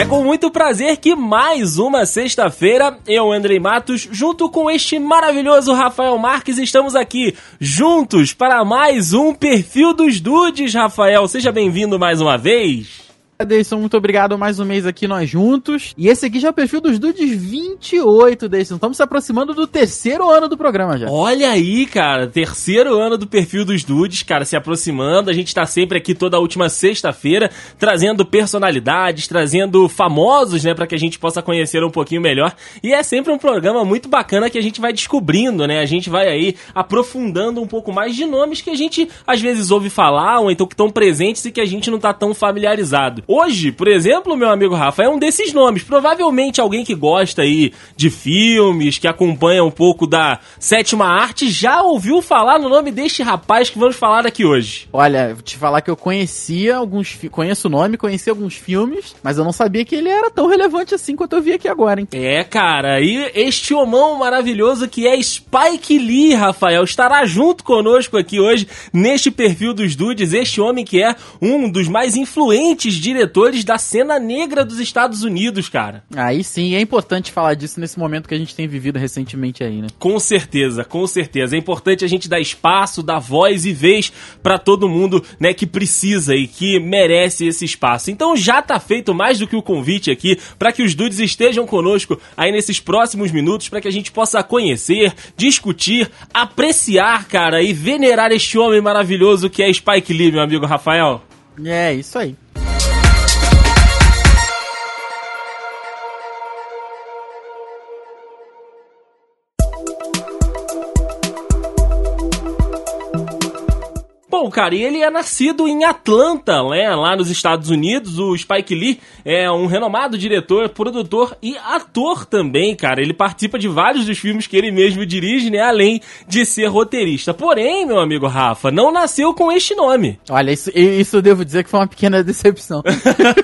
É com muito prazer que mais uma sexta-feira, eu, Andrei Matos, junto com este maravilhoso Rafael Marques, estamos aqui juntos para mais um Perfil dos Dudes, Rafael. Seja bem-vindo mais uma vez. Deison, muito obrigado mais um mês aqui nós juntos. E esse aqui já é o perfil dos Dudes 28, Deison. Estamos se aproximando do terceiro ano do programa já. Olha aí, cara, terceiro ano do perfil dos Dudes, cara, se aproximando. A gente tá sempre aqui toda última sexta-feira, trazendo personalidades, trazendo famosos, né, para que a gente possa conhecer um pouquinho melhor. E é sempre um programa muito bacana que a gente vai descobrindo, né? A gente vai aí aprofundando um pouco mais de nomes que a gente às vezes ouve falar, ou então que estão presentes e que a gente não tá tão familiarizado. Hoje, por exemplo, meu amigo Rafa, é um desses nomes. Provavelmente alguém que gosta aí de filmes, que acompanha um pouco da sétima arte, já ouviu falar no nome deste rapaz que vamos falar aqui hoje. Olha, vou te falar que eu conhecia alguns. Conheço o nome, conhecia alguns filmes, mas eu não sabia que ele era tão relevante assim quanto eu vi aqui agora, hein? É, cara, e este homão maravilhoso que é Spike Lee, Rafael, estará junto conosco aqui hoje neste perfil dos Dudes. Este homem que é um dos mais influentes diretores diretores da cena negra dos Estados Unidos, cara. Aí sim, é importante falar disso nesse momento que a gente tem vivido recentemente aí, né? Com certeza, com certeza. É importante a gente dar espaço, dar voz e vez para todo mundo, né, que precisa e que merece esse espaço. Então já tá feito mais do que o convite aqui para que os dudes estejam conosco aí nesses próximos minutos para que a gente possa conhecer, discutir, apreciar, cara, e venerar este homem maravilhoso que é Spike Lee, meu amigo Rafael. É, isso aí. Bom, cara, e ele é nascido em Atlanta, né, lá nos Estados Unidos. O Spike Lee é um renomado diretor, produtor e ator também, cara. Ele participa de vários dos filmes que ele mesmo dirige, né, além de ser roteirista. Porém, meu amigo Rafa, não nasceu com este nome. Olha, isso, isso eu devo dizer que foi uma pequena decepção.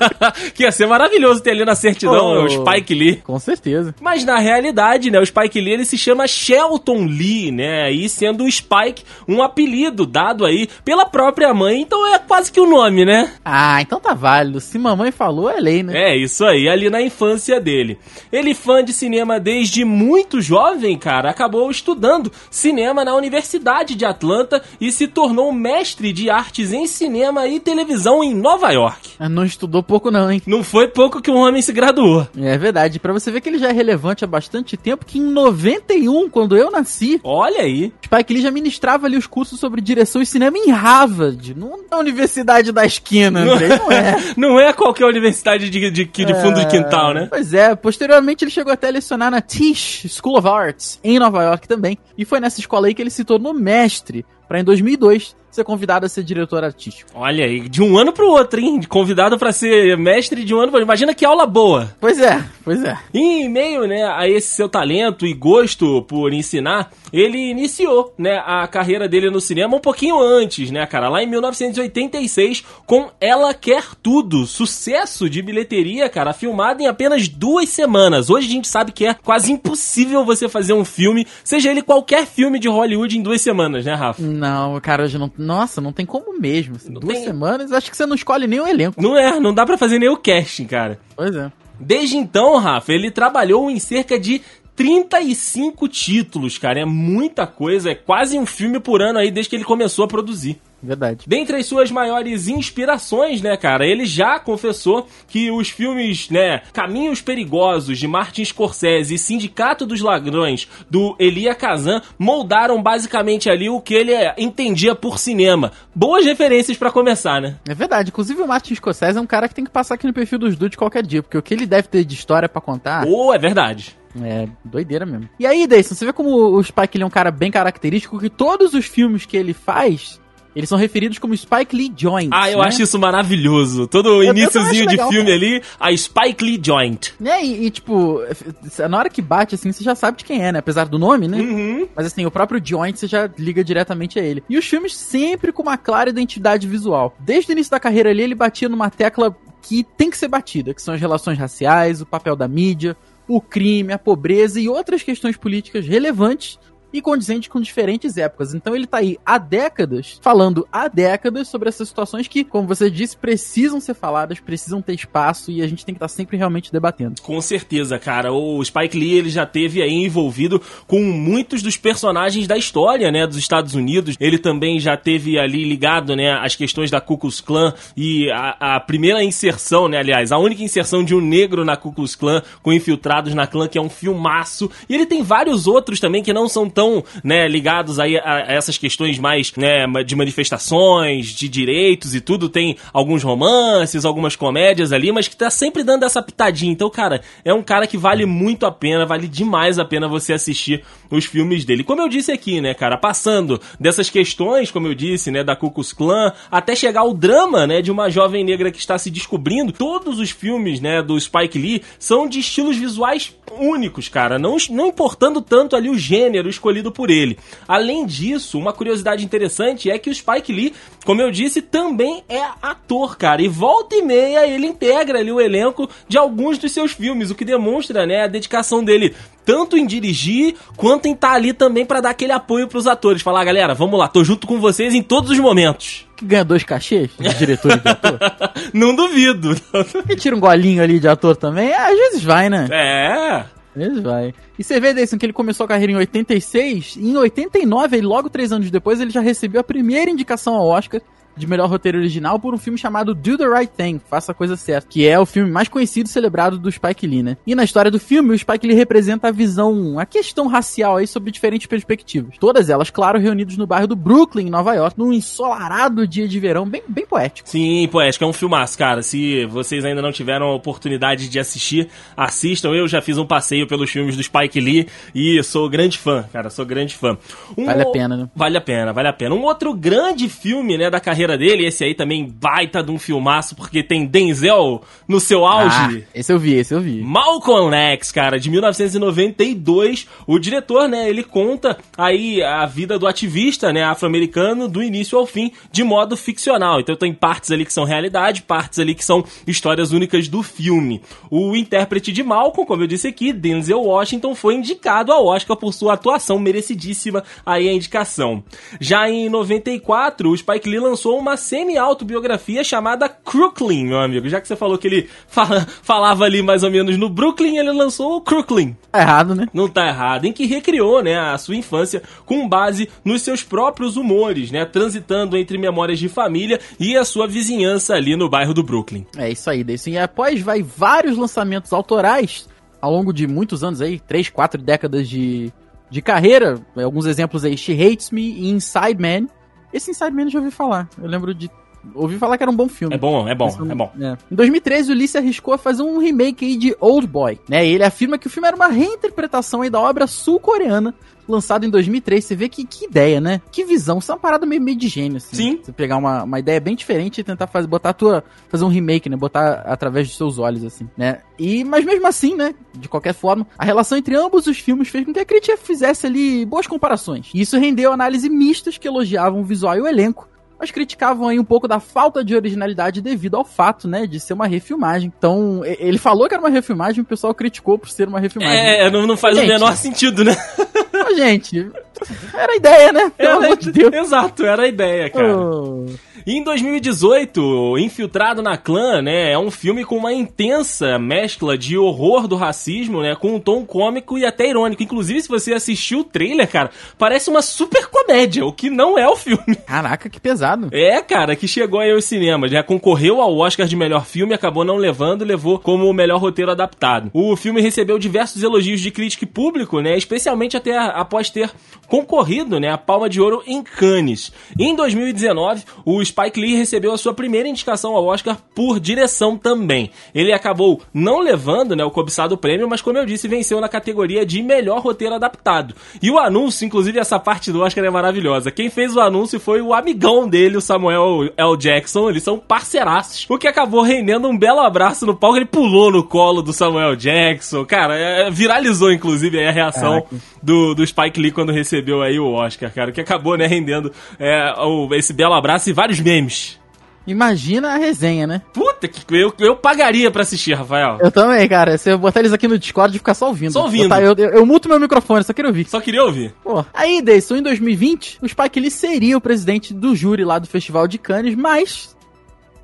que ia ser maravilhoso ter ali na certidão oh, o Spike Lee. Com certeza. Mas na realidade, né, o Spike Lee ele se chama Shelton Lee, né, aí sendo o Spike um apelido dado aí pela própria mãe, então é quase que o nome, né? Ah, então tá válido. Se mamãe falou, é lei, né? É, isso aí, ali na infância dele. Ele, fã de cinema desde muito jovem, cara, acabou estudando cinema na Universidade de Atlanta e se tornou mestre de artes em cinema e televisão em Nova York. Ah, não estudou pouco, não, hein? Não foi pouco que um homem se graduou. É verdade. Para você ver que ele já é relevante há bastante tempo, que em 91, quando eu nasci. Olha aí. Spike Lee já ministrava ali os cursos sobre direção e cinema em Harvard, não na universidade da esquina, André, não é. não é qualquer universidade de, de, de, de fundo é... de quintal, né? Pois é, posteriormente ele chegou até a lecionar na Tisch School of Arts, em Nova York também, e foi nessa escola aí que ele se tornou mestre, para em 2002 ser convidado a ser diretor artístico. Olha aí, de um ano pro outro, hein? Convidado para ser mestre de um ano pro outro. Imagina que aula boa. Pois é, pois é. E em meio, né, a esse seu talento e gosto por ensinar, ele iniciou, né, a carreira dele no cinema um pouquinho antes, né, cara? Lá em 1986, com Ela Quer Tudo. Sucesso de bilheteria, cara, filmado em apenas duas semanas. Hoje a gente sabe que é quase impossível você fazer um filme, seja ele qualquer filme de Hollywood, em duas semanas, né, Rafa? Não, cara, hoje não, nossa, não tem como mesmo. Assim, duas tem... semanas, acho que você não escolhe nem o elenco. Não é, não dá para fazer nem o casting, cara. Pois é. Desde então, Rafa, ele trabalhou em cerca de 35 títulos, cara. É muita coisa, é quase um filme por ano aí desde que ele começou a produzir. Verdade. Dentre as suas maiores inspirações, né, cara, ele já confessou que os filmes, né, Caminhos Perigosos de Martin Scorsese e Sindicato dos Ladrões do Elia Kazan moldaram basicamente ali o que ele entendia por cinema. Boas referências para começar, né? É verdade. Inclusive o Martin Scorsese é um cara que tem que passar aqui no perfil dos dudes qualquer dia, porque o que ele deve ter de história para contar. Oh, é verdade. É, doideira mesmo. E aí, Dayson, você vê como o Spike ele é um cara bem característico que todos os filmes que ele faz eles são referidos como Spike Lee Joint. Ah, eu né? acho isso maravilhoso. Todo iníciozinho de filme ali, a Spike Lee Joint. Né, e, e, tipo, na hora que bate, assim, você já sabe de quem é, né? Apesar do nome, né? Uhum. Mas assim, o próprio Joint você já liga diretamente a ele. E os filmes sempre com uma clara identidade visual. Desde o início da carreira ali, ele batia numa tecla que tem que ser batida, que são as relações raciais, o papel da mídia, o crime, a pobreza e outras questões políticas relevantes e condizente com diferentes épocas. Então ele tá aí há décadas, falando há décadas sobre essas situações que, como você disse, precisam ser faladas, precisam ter espaço e a gente tem que estar tá sempre realmente debatendo. Com certeza, cara. O Spike Lee ele já teve aí envolvido com muitos dos personagens da história, né, dos Estados Unidos. Ele também já teve ali ligado, né, às questões da Ku Klux Klan e a, a primeira inserção, né, aliás, a única inserção de um negro na Ku Klux Klan com infiltrados na clã, que é um filmaço. E ele tem vários outros também que não são tão, né, ligados aí a, a essas questões mais, né, de manifestações, de direitos e tudo. Tem alguns romances, algumas comédias ali, mas que tá sempre dando essa pitadinha. Então, cara, é um cara que vale muito a pena, vale demais a pena você assistir os filmes dele. Como eu disse aqui, né, cara, passando dessas questões, como eu disse, né, da Ku Klux Klan, até chegar ao drama, né, de uma jovem negra que está se descobrindo. Todos os filmes, né, do Spike Lee são de estilos visuais únicos, cara, não, não importando tanto ali o gênero escolhido por ele. Além disso, uma curiosidade interessante é que o Spike Lee, como eu disse, também é ator, cara, e volta e meia ele integra ali o elenco de alguns dos seus filmes, o que demonstra, né, a dedicação dele tanto em dirigir quanto em estar tá ali também para dar aquele apoio pros atores. Falar, galera, vamos lá, tô junto com vocês em todos os momentos. Que ganha dois cachês de diretor e de ator? Não duvido. E tira um golinho ali de ator também? É, às vezes vai, né? É. Vezes vai. E você vê, Deison, que ele começou a carreira em 86, e em 89, ele, logo três anos depois, ele já recebeu a primeira indicação ao Oscar de melhor roteiro original por um filme chamado Do the Right Thing, Faça a Coisa Certa, que é o filme mais conhecido e celebrado do Spike Lee, né? E na história do filme, o Spike Lee representa a visão, a questão racial aí sobre diferentes perspectivas. Todas elas, claro, reunidas no bairro do Brooklyn, em Nova York, num ensolarado dia de verão, bem, bem poético. Sim, poético, é um filmaço, cara. Se vocês ainda não tiveram a oportunidade de assistir, assistam. Eu já fiz um passeio pelos filmes do Spike Lee e sou grande fã, cara, sou grande fã. Um vale a pena, né? Vale a pena, vale a pena. Um outro grande filme, né, da carreira carreira dele. Esse aí também baita de um filmaço, porque tem Denzel no seu auge. Ah, esse eu vi, esse eu vi. Malcolm X, cara, de 1992. O diretor, né, ele conta aí a vida do ativista, né, afro-americano do início ao fim, de modo ficcional. Então tem partes ali que são realidade, partes ali que são histórias únicas do filme. O intérprete de Malcolm, como eu disse aqui, Denzel Washington, foi indicado ao Oscar por sua atuação merecidíssima aí a indicação. Já em 94, o Spike Lee lançou uma semi-autobiografia chamada Crooklyn, meu amigo. Já que você falou que ele fala, falava ali mais ou menos no Brooklyn, ele lançou o Crooklyn. Tá errado, né? Não tá errado. Em que recriou, né, a sua infância com base nos seus próprios humores, né? Transitando entre memórias de família e a sua vizinhança ali no bairro do Brooklyn. É isso aí, Deison. E após vai vários lançamentos autorais ao longo de muitos anos aí, três, quatro décadas de, de carreira, alguns exemplos aí, She Hates Me e Inside Man, esse Inside Man eu já ouvi falar. Eu lembro de ouvi falar que era um bom filme. É bom, é bom, é bom. É. Em 2013, o Lee se arriscou a fazer um remake aí de Old Boy, né? Ele afirma que o filme era uma reinterpretação aí da obra sul-coreana lançado em 2003. Você vê que, que ideia, né? Que visão. Isso é uma parada meio, meio de gênio, assim. Sim. Você pegar uma, uma ideia bem diferente e tentar fazer, botar a tua, fazer um remake, né? Botar através dos seus olhos, assim, né? E, mas mesmo assim, né? De qualquer forma, a relação entre ambos os filmes fez com que a crítica fizesse ali boas comparações. E isso rendeu análise mistas que elogiavam o visual e o elenco, mas criticavam aí um pouco da falta de originalidade devido ao fato, né, de ser uma refilmagem. Então, ele falou que era uma refilmagem, o pessoal criticou por ser uma refilmagem. É, não, não faz gente, o menor sentido, né? gente, era a ideia, né? Pelo era, amor de Deus. Exato, era a ideia, cara. Oh. Em 2018, Infiltrado na Clã, né, é um filme com uma intensa mescla de horror do racismo, né, com um tom cômico e até irônico. Inclusive, se você assistiu o trailer, cara, parece uma super comédia, o que não é o filme. Caraca, que pesado. É, cara, que chegou aí aos cinemas, já concorreu ao Oscar de melhor filme, acabou não levando, levou como o melhor roteiro adaptado. O filme recebeu diversos elogios de crítica e público, né, especialmente até após ter concorrido, né, a Palma de Ouro em Cannes. Em 2019, o Spike Lee recebeu a sua primeira indicação ao Oscar por direção também. Ele acabou não levando né, o cobiçado prêmio, mas como eu disse, venceu na categoria de melhor roteiro adaptado. E o anúncio, inclusive essa parte do Oscar é maravilhosa. Quem fez o anúncio foi o amigão dele, o Samuel L. Jackson. Eles são parceiraços. O que acabou rendendo um belo abraço no palco. Ele pulou no colo do Samuel Jackson. Cara, é, viralizou inclusive a reação do, do Spike Lee quando recebeu aí o Oscar, cara. Que acabou, né, rendendo é, o, esse belo abraço e vários memes. Imagina a resenha, né? Puta que eu, eu pagaria pra assistir, Rafael. Eu também, cara. Se eu botar eles aqui no Discord e ficar só ouvindo. Só ouvindo. Eu, eu, eu, muto meu microfone, só queria ouvir. Só queria ouvir. Pô. Aí, Deison, em 2020, o Spike Lee seria o presidente do júri lá do Festival de Cannes, mas,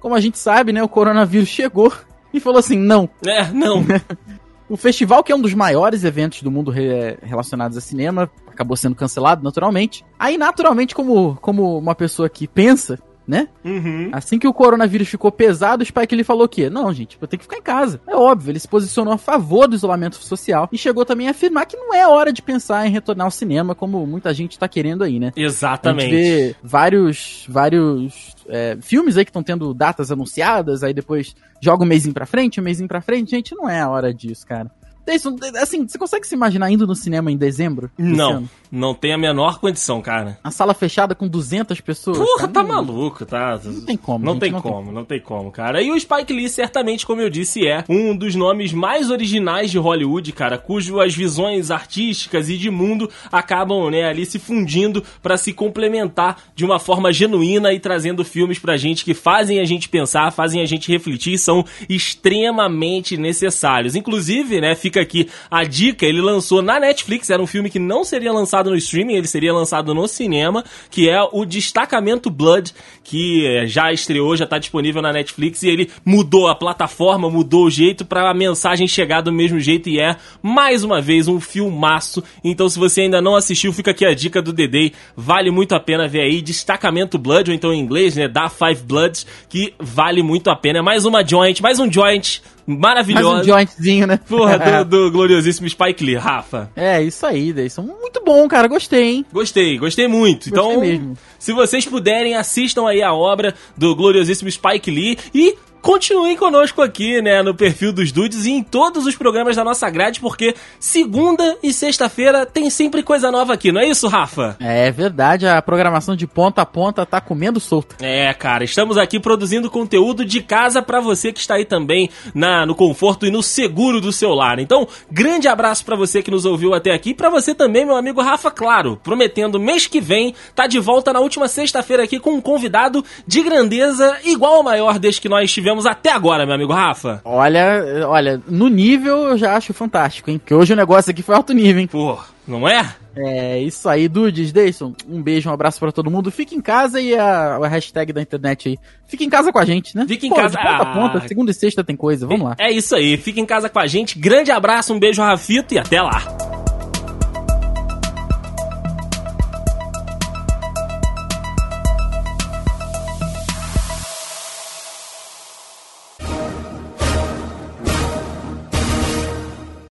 como a gente sabe, né, o coronavírus chegou e falou assim, não. É, não. o festival, que é um dos maiores eventos do mundo re relacionados a cinema, acabou sendo cancelado, naturalmente. Aí, naturalmente, como, como uma pessoa que pensa, né? Uhum. Assim que o coronavírus ficou pesado, o Spike ele falou que não, gente, eu tenho que ficar em casa. É óbvio, ele se posicionou a favor do isolamento social e chegou também a afirmar que não é hora de pensar em retornar ao cinema, como muita gente tá querendo aí, né? Exatamente. A gente vê vários, vários é, filmes aí que estão tendo datas anunciadas, aí depois joga um mêsinho pra frente, um mêsinho pra frente. Gente, não é a hora disso, cara. Isso, assim, você consegue se imaginar indo no cinema em dezembro? Não, ano? não tem a menor condição, cara. A sala fechada com 200 pessoas? Porra, tá não... maluco, tá? Não tem como. Não gente, tem não como, tem. não tem como, cara. E o Spike Lee, certamente, como eu disse, é um dos nomes mais originais de Hollywood, cara, cujo as visões artísticas e de mundo acabam, né, ali se fundindo para se complementar de uma forma genuína e trazendo filmes pra gente que fazem a gente pensar, fazem a gente refletir, são extremamente necessários. Inclusive, né, fica aqui a dica, ele lançou na Netflix, era um filme que não seria lançado no streaming, ele seria lançado no cinema, que é o Destacamento Blood, que eh, já estreou, já tá disponível na Netflix e ele mudou a plataforma, mudou o jeito para a mensagem chegar do mesmo jeito e é mais uma vez um filmaço. Então se você ainda não assistiu, fica aqui a dica do Dedei, vale muito a pena ver aí Destacamento Blood ou então em inglês, né, da Five Bloods, que vale muito a pena. É mais uma joint, mais um joint maravilhosa. Mais um jointzinho, né? Porra, do, do gloriosíssimo Spike Lee, Rafa. É, isso aí, Deison. Muito bom, cara. Gostei, hein? Gostei, gostei muito. Gostei então, mesmo. se vocês puderem, assistam aí a obra do gloriosíssimo Spike Lee e continuem conosco aqui, né, no perfil dos Dudes e em todos os programas da nossa grade, porque segunda e sexta-feira tem sempre coisa nova aqui, não é isso, Rafa? É verdade, a programação de ponta a ponta tá comendo solta. É, cara, estamos aqui produzindo conteúdo de casa para você que está aí também na, no conforto e no seguro do seu lar. Então, grande abraço para você que nos ouviu até aqui, para você também, meu amigo Rafa, claro, prometendo mês que vem tá de volta na última sexta-feira aqui com um convidado de grandeza igual ao maior desde que nós tivemos até agora, meu amigo Rafa. Olha, olha, no nível eu já acho fantástico, hein? Porque hoje o negócio aqui foi alto nível, hein? Pô, não é? É isso aí, Dudes, Deison. Um beijo, um abraço para todo mundo. Fique em casa e a, a, hashtag da internet aí. Fique em casa com a gente, né? Fique em Pô, casa. De ponta a ponta, segunda e sexta tem coisa, vamos lá. É isso aí, fique em casa com a gente. Grande abraço, um beijo, Rafito, e até lá.